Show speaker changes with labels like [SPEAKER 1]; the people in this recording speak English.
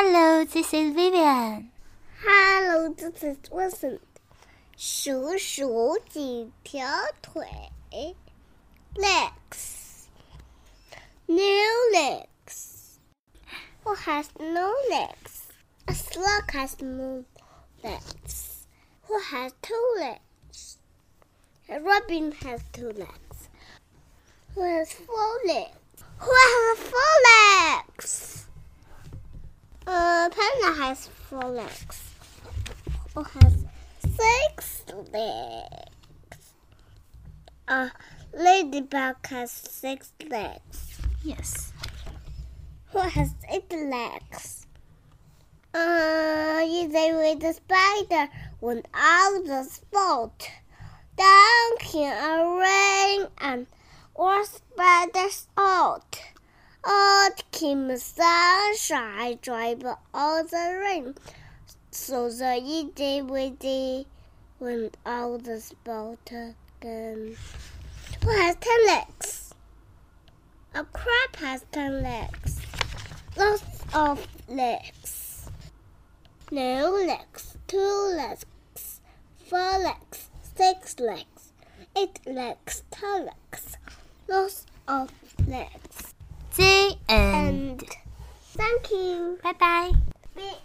[SPEAKER 1] Hello, this is Vivian.
[SPEAKER 2] Hello, this is Wilson. 数数几条腿？Legs. No legs. Who has no legs? A slug has no legs. Who has two legs? A robin has two legs. Who has four legs? Who panda has four legs. Who has six legs? A ladybug has six legs.
[SPEAKER 1] Yes.
[SPEAKER 2] Who has eight legs? Uh, a with the spider went out the spot. Down came a rain and all spiders out. Sunshine, drive all the rain. So the itty witty went out the spot again. Who has ten legs? A crab has ten legs. Lots of legs. No legs, two legs, four legs, six legs, eight legs, ten legs. Lots of legs.
[SPEAKER 1] The end.
[SPEAKER 2] And thank you.
[SPEAKER 1] Bye bye.
[SPEAKER 2] Bye.